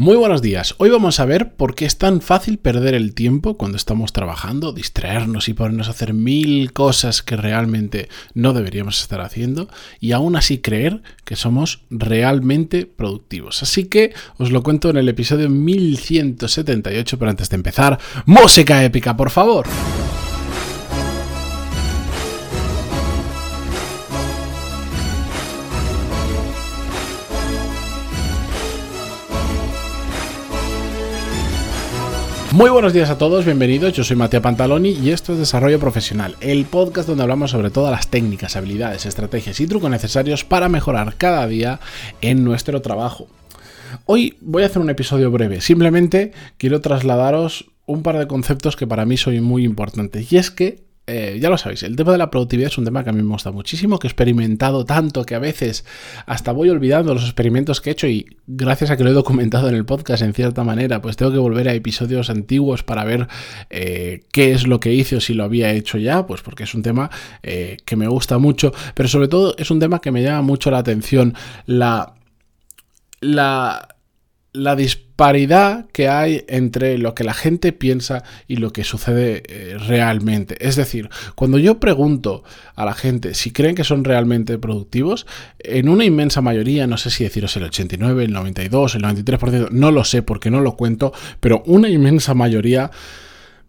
Muy buenos días. Hoy vamos a ver por qué es tan fácil perder el tiempo cuando estamos trabajando, distraernos y ponernos a hacer mil cosas que realmente no deberíamos estar haciendo y aún así creer que somos realmente productivos. Así que os lo cuento en el episodio 1178, pero antes de empezar, música épica, por favor. Muy buenos días a todos, bienvenidos. Yo soy Matías Pantaloni y esto es Desarrollo Profesional, el podcast donde hablamos sobre todas las técnicas, habilidades, estrategias y trucos necesarios para mejorar cada día en nuestro trabajo. Hoy voy a hacer un episodio breve, simplemente quiero trasladaros un par de conceptos que para mí son muy importantes. Y es que eh, ya lo sabéis, el tema de la productividad es un tema que a mí me gusta muchísimo, que he experimentado tanto que a veces hasta voy olvidando los experimentos que he hecho y gracias a que lo he documentado en el podcast en cierta manera, pues tengo que volver a episodios antiguos para ver eh, qué es lo que hice o si lo había hecho ya, pues porque es un tema eh, que me gusta mucho, pero sobre todo es un tema que me llama mucho la atención, la... la la disparidad que hay entre lo que la gente piensa y lo que sucede eh, realmente. Es decir, cuando yo pregunto a la gente si creen que son realmente productivos, en una inmensa mayoría, no sé si deciros el 89, el 92, el 93%, no lo sé porque no lo cuento, pero una inmensa mayoría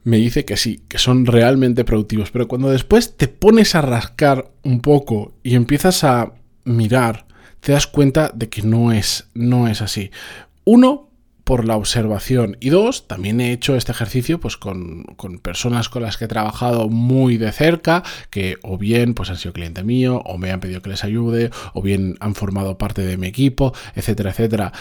me dice que sí, que son realmente productivos. Pero cuando después te pones a rascar un poco y empiezas a mirar, te das cuenta de que no es, no es así. Uno, por la observación. Y dos, también he hecho este ejercicio pues, con, personas con las que he trabajado muy de cerca, que o bien pues, han sido cliente mío, o me han pedido que les ayude, o bien han formado parte de mi equipo, etcétera, etcétera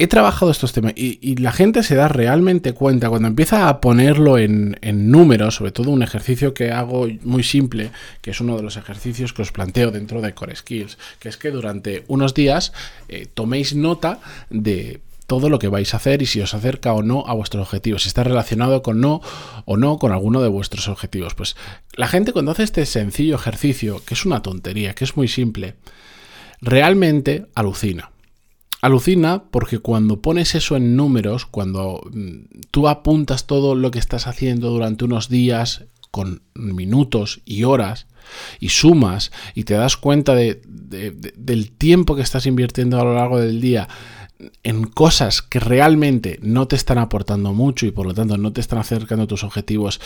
he trabajado estos temas y, la gente se da realmente cuenta cuando empieza a ponerlo en, números, sobre todo un ejercicio que hago muy simple, que es uno de los ejercicios que os planteo dentro de Core Skills, que es que durante unos días eh, toméis nota de todo lo que vais a hacer y si os acerca o no a vuestros objetivos, si está relacionado con no o no con alguno de vuestros objetivos. Pues la gente cuando hace este sencillo ejercicio, que es una tontería, que es muy simple, realmente alucina Alucina porque cuando pones eso en números, cuando mm, tú apuntas todo lo que estás haciendo durante unos días con minutos y horas y sumas y te das cuenta de, del tiempo que estás invirtiendo a lo largo del día en cosas que realmente no te están aportando mucho y por lo tanto no te están acercando a tus objetivos,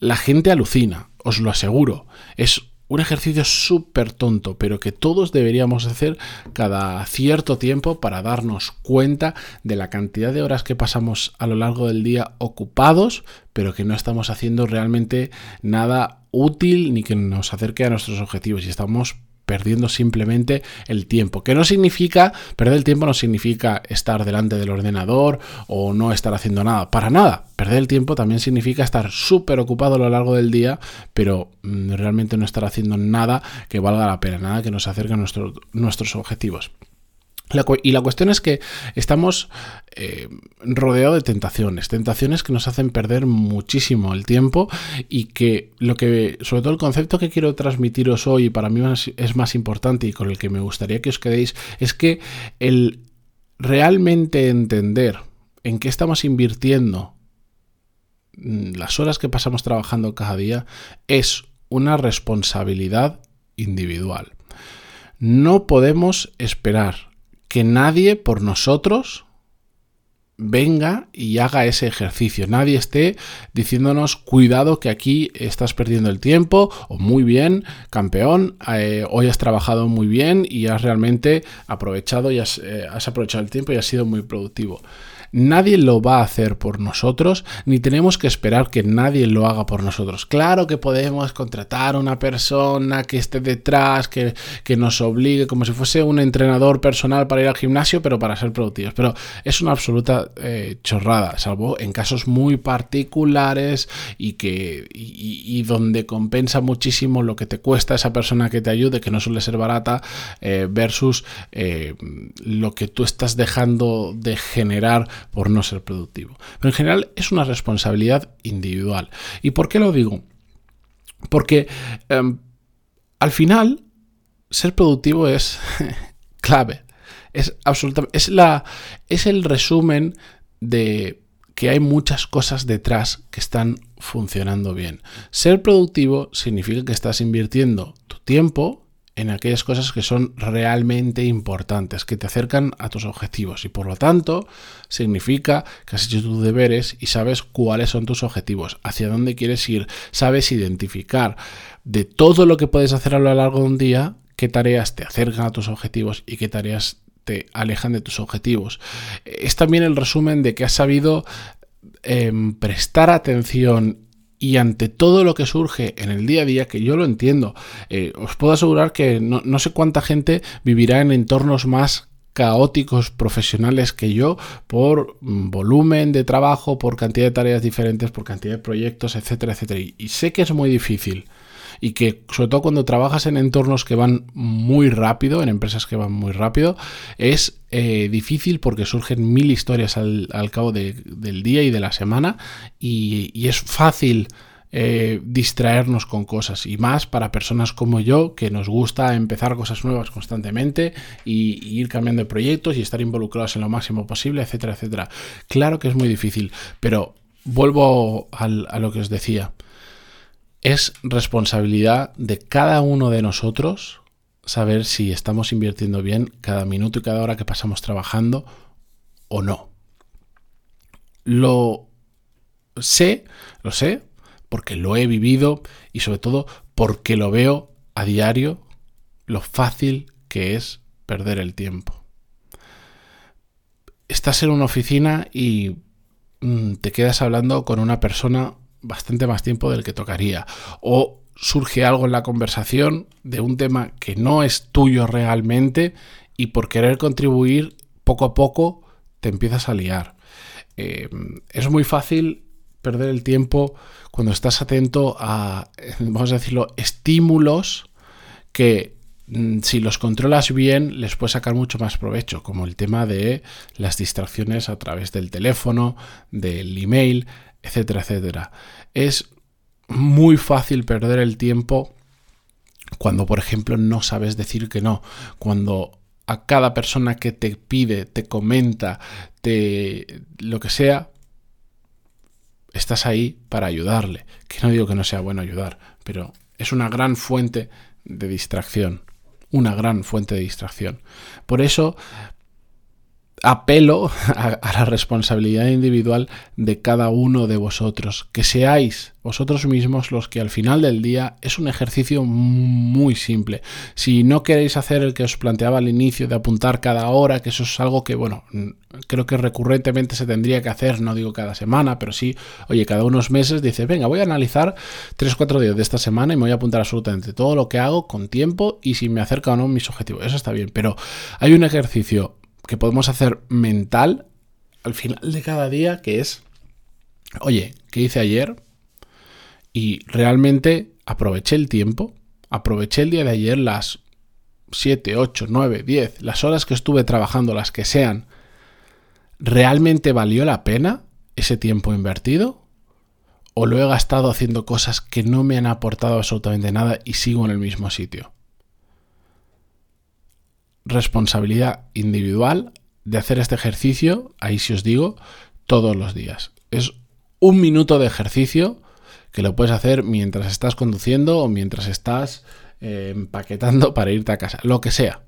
la gente alucina, os lo aseguro. Es un ejercicio súper tonto, pero que todos deberíamos hacer cada cierto tiempo para darnos cuenta de la cantidad de horas que pasamos a lo largo del día ocupados, pero que no estamos haciendo realmente nada útil ni que nos acerque a nuestros objetivos y estamos perdiendo simplemente el tiempo. Que no significa, perder el tiempo no significa estar delante del ordenador o no estar haciendo nada. Para nada. Perder el tiempo también significa estar súper ocupado a lo largo del día, pero mm, realmente no estar haciendo nada que valga la pena, nada que nos acerque a nuestros objetivos y la cuestión es que estamos eh, rodeados de tentaciones, tentaciones que nos hacen perder muchísimo el tiempo y que lo que, sobre todo el concepto que quiero transmitiros hoy, para mí es más importante y con el que me gustaría que os quedéis, es que el realmente entender en qué estamos invirtiendo mm, las horas que pasamos trabajando cada día es una responsabilidad individual. No podemos esperar que nadie por nosotros venga y haga ese ejercicio. Nadie esté diciéndonos, cuidado que aquí estás perdiendo el tiempo, o muy bien, campeón, eh, hoy has trabajado muy bien y has realmente aprovechado y has, eh, has aprovechado el tiempo y has sido muy productivo. Nadie lo va a hacer por nosotros, ni tenemos que esperar que nadie lo haga por nosotros. Claro que podemos contratar a una persona que esté detrás, que, nos obligue, como si fuese un entrenador personal para ir al gimnasio, pero para ser productivos. Pero es una absoluta eh, chorrada, salvo en casos muy particulares y que y, donde compensa muchísimo lo que te cuesta esa persona que te ayude, que no suele ser barata, eh, versus eh, lo que tú estás dejando de generar por no ser productivo. Pero en general es una responsabilidad individual. ¿Y por qué lo digo? Porque em, al final ser productivo es clave. Es absolutamente. Es la. Es el resumen de que hay muchas cosas detrás que están funcionando bien. Ser productivo significa que estás invirtiendo tu tiempo en aquellas cosas que son realmente importantes, que te acercan a tus objetivos y por lo tanto significa que has hecho tus deberes y sabes cuáles son tus objetivos, hacia dónde quieres ir, sabes identificar de todo lo que puedes hacer a lo largo de un día, qué tareas te acercan a tus objetivos y qué tareas te alejan de tus objetivos. Es también el resumen de que has sabido em, prestar atención y ante todo lo que surge en el día a día, que yo lo entiendo, eh, os puedo asegurar que no, no sé cuánta gente vivirá en entornos más caóticos profesionales que yo por mm, volumen de trabajo, por cantidad de tareas diferentes, por cantidad de proyectos, etcétera, etcétera. Y, sé que es muy difícil y que sobre todo cuando trabajas en entornos que van muy rápido, en empresas que van muy rápido, es eh, difícil porque surgen mil historias al, cabo del día y de la semana y, es fácil eh, distraernos con cosas y más para personas como yo que nos gusta empezar cosas nuevas constantemente y, y, ir cambiando de proyectos y estar involucrados en lo máximo posible, etcétera, etcétera. Claro que es muy difícil, pero vuelvo al, a lo que os decía es responsabilidad de cada uno de nosotros saber si estamos invirtiendo bien cada minuto y cada hora que pasamos trabajando o no. Lo sé, lo sé, porque lo he vivido y sobre todo porque lo veo a diario lo fácil que es perder el tiempo. Estás en una oficina y mm, te quedas hablando con una persona bastante más tiempo del que tocaría. O surge algo en la conversación de un tema que no es tuyo realmente y por querer contribuir poco a poco te empiezas a liar. Eh, es muy fácil perder el tiempo cuando estás atento a, vamos a decirlo, estímulos que mm, si los controlas bien les puedes sacar mucho más provecho, como el tema de las distracciones a través del teléfono, del email, etcétera, etcétera. Es muy fácil perder el tiempo cuando, por ejemplo, no sabes decir que no, cuando a cada persona que te pide, te comenta, te lo que sea, estás ahí para ayudarle. Que no digo que no sea bueno ayudar, pero es una gran fuente de distracción. Una gran fuente de distracción. Por eso, apelo a, la responsabilidad individual de cada uno de vosotros, que seáis vosotros mismos los que al final del día es un ejercicio muy simple. Si no queréis hacer el que os planteaba al inicio de apuntar cada hora, que eso es algo que, bueno, creo que recurrentemente se tendría que hacer, no digo cada semana, pero sí, oye, cada unos meses dice, venga, voy a analizar 3-4 días de esta semana y me voy a apuntar absolutamente todo lo que hago con tiempo y si me acerca o no mis objetivos. Eso está bien, pero hay un ejercicio que podemos hacer mental al final de cada día, que es, oye, ¿qué hice ayer? Y realmente aproveché el tiempo, aproveché el día de ayer las 7, 8, 9, 10, las horas que estuve trabajando, las que sean, ¿realmente valió la pena ese tiempo invertido? ¿O lo he gastado haciendo cosas que no me han aportado absolutamente nada y sigo en el mismo sitio? Responsabilidad individual de hacer este ejercicio, ahí si os digo, todos los días. Es un minuto de ejercicio que lo puedes hacer mientras estás conduciendo o mientras estás eh, empaquetando para irte a casa, lo que sea.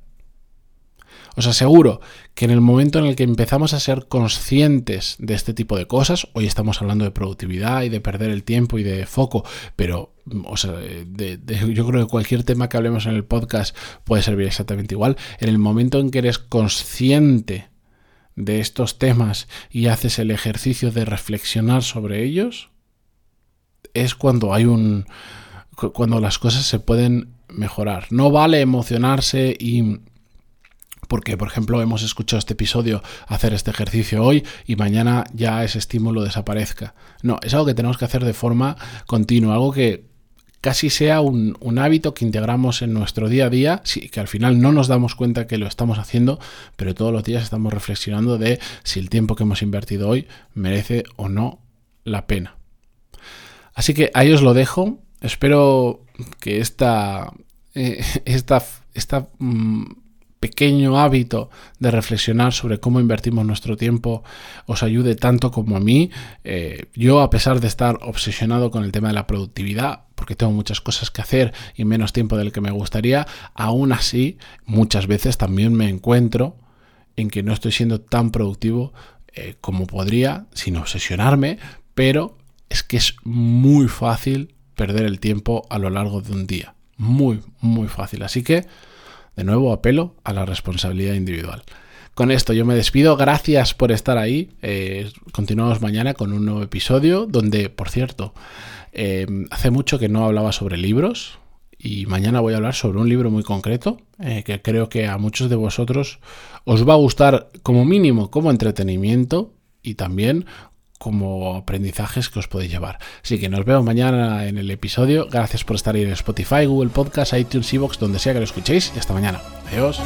Os aseguro que en el momento en el que empezamos a ser conscientes de este tipo de cosas, hoy estamos hablando de productividad y de perder el tiempo y de foco, pero o sea, yo creo que cualquier tema que hablemos en el podcast puede servir exactamente igual. En el momento en que eres consciente de estos temas y haces el ejercicio de reflexionar sobre ellos, es cuando hay un cuando las cosas se pueden mejorar. No vale emocionarse y porque, por ejemplo, hemos escuchado este episodio hacer este ejercicio hoy y mañana ya ese estímulo desaparezca. No, es algo que tenemos que hacer de forma continua, algo que casi sea un, hábito que integramos en nuestro día a día, sí, que al final no nos damos cuenta que lo estamos haciendo, pero todos los días estamos reflexionando de si el tiempo que hemos invertido hoy merece o no la pena. Así que ahí os lo dejo. Espero que esta, eh, esta, esta mm, pequeño hábito de reflexionar sobre cómo invertimos nuestro tiempo os ayude tanto como a mí. Eh, yo, a pesar de estar obsesionado con el tema de la productividad, porque tengo muchas cosas que hacer y menos tiempo del que me gustaría, aún así muchas veces también me encuentro en que no estoy siendo tan productivo eh, como podría, sin obsesionarme, pero es que es muy fácil perder el tiempo a lo largo de un día. Muy, muy fácil. Así que de nuevo, apelo a la responsabilidad individual. Con esto yo me despido. Gracias por estar ahí. Eh, continuamos mañana con un nuevo episodio donde, por cierto, eh, hace mucho que no hablaba sobre libros y mañana voy a hablar sobre un libro muy concreto eh, que creo que a muchos de vosotros os va a gustar como mínimo como entretenimiento y también como aprendizajes que os podéis llevar. Así que nos vemos mañana en el episodio. Gracias por estar ahí en Spotify, Google Podcast, iTunes, Evox, donde sea que lo escuchéis. Y hasta mañana. Adiós.